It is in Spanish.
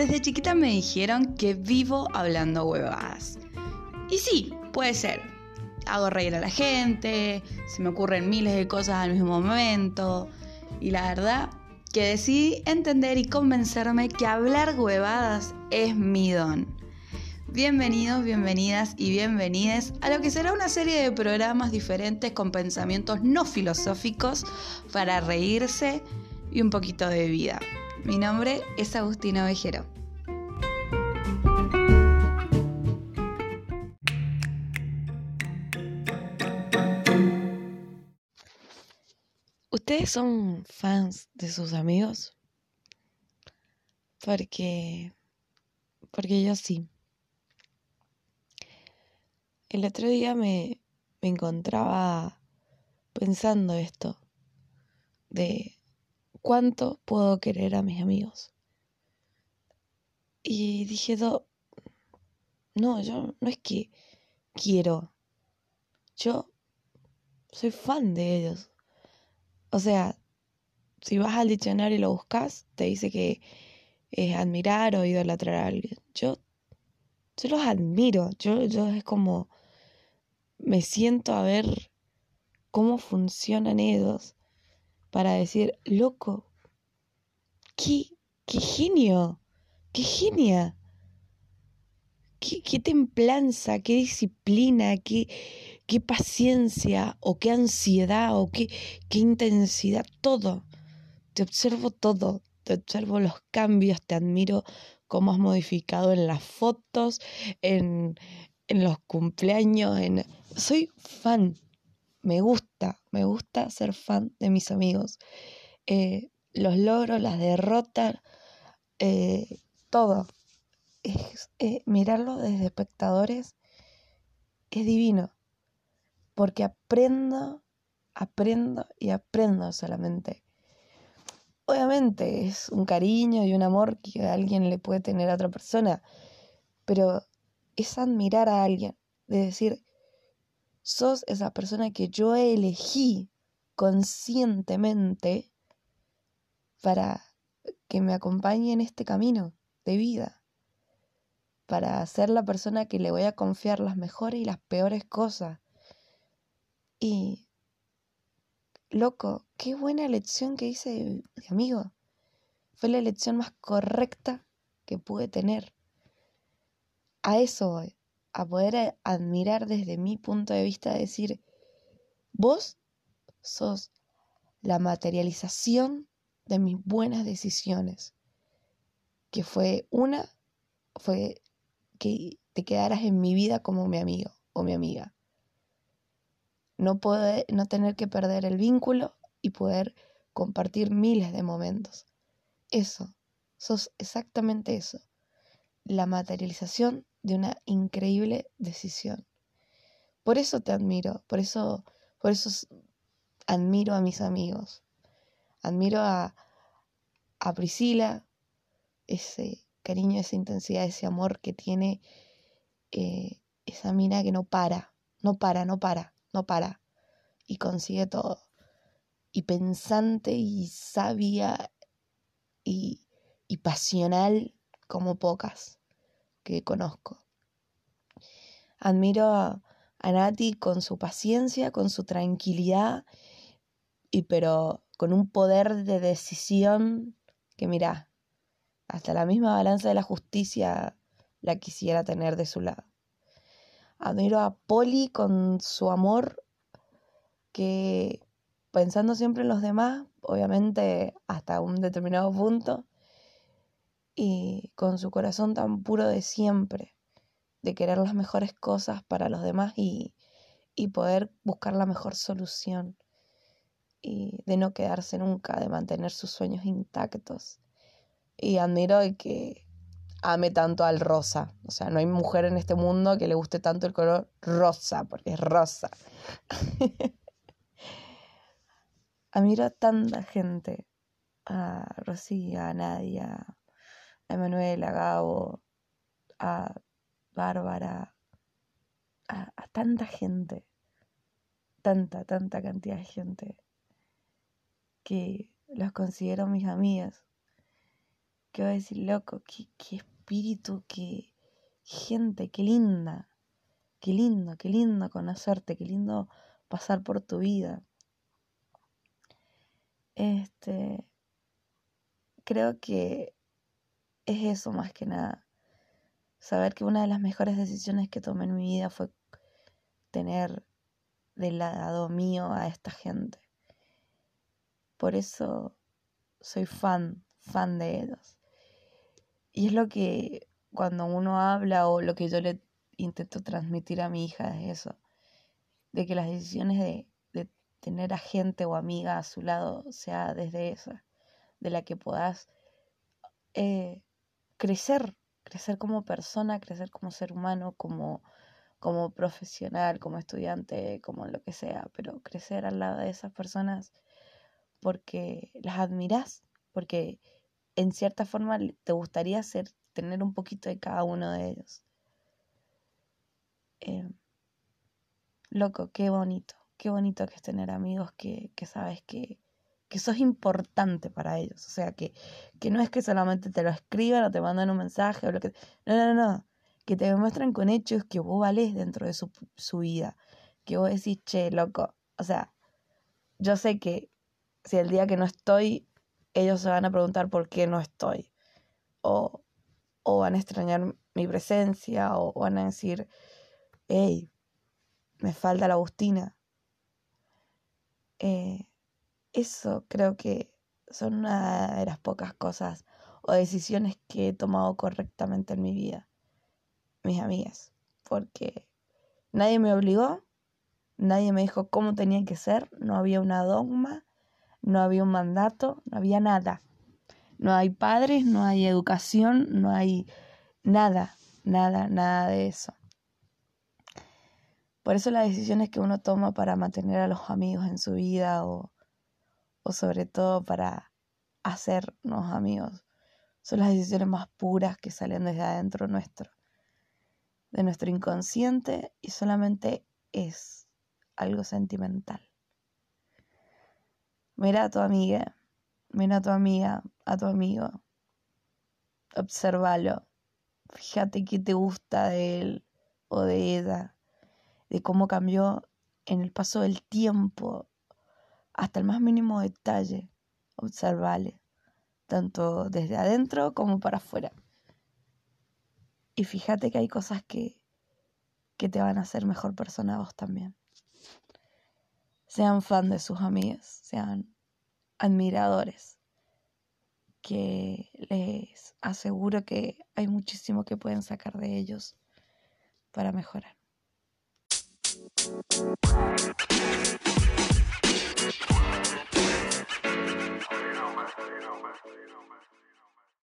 Desde chiquita me dijeron que vivo hablando huevadas. Y sí, puede ser. Hago reír a la gente, se me ocurren miles de cosas al mismo momento. Y la verdad que decidí entender y convencerme que hablar huevadas es mi don. Bienvenidos, bienvenidas y bienvenides a lo que será una serie de programas diferentes con pensamientos no filosóficos para reírse y un poquito de vida. Mi nombre es Agustina Vejero. ¿Ustedes son fans de sus amigos? Porque porque yo sí. El otro día me, me encontraba pensando esto de cuánto puedo querer a mis amigos. Y dije, no, yo no es que quiero, yo soy fan de ellos. O sea, si vas al diccionario y lo buscas, te dice que es admirar o idolatrar a alguien. Yo, yo los admiro, yo, yo es como me siento a ver cómo funcionan ellos para decir, loco, qué, qué genio, qué genia, qué, qué templanza, qué disciplina, qué, qué paciencia o qué ansiedad o qué, qué intensidad, todo. Te observo todo, te observo los cambios, te admiro cómo has modificado en las fotos, en, en los cumpleaños, en... Soy fan me gusta, me gusta ser fan de mis amigos. Eh, los logros, las derrotas, eh, todo. Es, eh, mirarlo desde espectadores es divino, porque aprendo, aprendo y aprendo solamente. Obviamente es un cariño y un amor que alguien le puede tener a otra persona, pero es admirar a alguien, de decir, sos esa persona que yo elegí conscientemente para que me acompañe en este camino de vida, para ser la persona que le voy a confiar las mejores y las peores cosas. Y, loco, qué buena elección que hice de amigo. Fue la elección más correcta que pude tener. A eso voy a poder admirar desde mi punto de vista, decir, vos sos la materialización de mis buenas decisiones, que fue una, fue que te quedaras en mi vida como mi amigo o mi amiga. No, poder, no tener que perder el vínculo y poder compartir miles de momentos. Eso, sos exactamente eso, la materialización de una increíble decisión. Por eso te admiro, por eso, por eso admiro a mis amigos. Admiro a, a Priscila, ese cariño, esa intensidad, ese amor que tiene eh, esa mina que no para, no para, no para, no para. Y consigue todo. Y pensante y sabia y, y pasional como pocas que conozco. Admiro a, Nati con su paciencia, con su tranquilidad, y pero con un poder de decisión que mira, hasta la misma balanza de la justicia la quisiera tener de su lado. Admiro a Poli con su amor que pensando siempre en los demás, obviamente hasta un determinado punto, y con su corazón tan puro de siempre, de querer las mejores cosas para los demás y, poder buscar la mejor solución y de no quedarse nunca, de mantener sus sueños intactos. Y admiro que ame tanto al rosa. O sea, no hay mujer en este mundo que le guste tanto el color rosa, porque es rosa. admiro a tanta gente, a Rosía, a Nadia, a Emanuel, a Gabo, a Bárbara, a, tanta gente, tanta, tanta cantidad de gente que los considero mis amigas. que voy a decir, loco, qué, qué espíritu, qué gente, qué linda, qué lindo, qué lindo conocerte, qué lindo pasar por tu vida. Este, creo que es eso más que nada. Saber que una de las mejores decisiones que tomé en mi vida fue tener del lado mío a esta gente. Por eso soy fan, fan de ellos. Y es lo que cuando uno habla o lo que yo le intento transmitir a mi hija es eso, de que las decisiones de, tener a gente o amiga a su lado sea desde esa, de la que puedas eh, crecer, crecer como persona, crecer como ser humano, como, como profesional, como estudiante, como lo que sea, pero crecer al lado de esas personas porque las admiras, porque en cierta forma te gustaría ser, tener un poquito de cada uno de ellos. Eh, loco, qué bonito, qué bonito que es tener amigos que, que sabes que, que sos importante para ellos. O sea, que, que no es que solamente te lo escriban o te mandan un mensaje o lo que... No, no, no. Que te demuestran con hechos que vos valés dentro de su, su vida. Que vos decís, che, loco. O sea, yo sé que si el día que no estoy, ellos se van a preguntar por qué no estoy. O, o van a extrañar mi presencia, o van a decir, hey, me falta la Agustina. Eh, eso creo que son una de las pocas cosas o decisiones que he tomado correctamente en mi vida, mis amigas, porque nadie me obligó, nadie me dijo cómo tenía que ser, no había una dogma, no había un mandato, no había nada. No hay padres, no hay educación, no hay nada, nada, nada de eso. Por eso las decisiones que uno toma para mantener a los amigos en su vida o, o sobre todo para hacernos amigos son las decisiones más puras que salen desde adentro nuestro, de nuestro inconsciente y solamente es algo sentimental. Mira a tu amiga, mira a tu amiga, a tu amigo. Obsérvalo. Fíjate qué te gusta de él o de ella, de cómo cambió en el paso del tiempo, hasta el más mínimo detalle. Observale, tanto desde adentro como para afuera. Y fíjate que hay cosas que, que te van a hacer mejor persona a vos también sean fan de sus amigas, sean admiradores que les aseguro que hay muchísimo que pueden sacar de ellos para mejorar.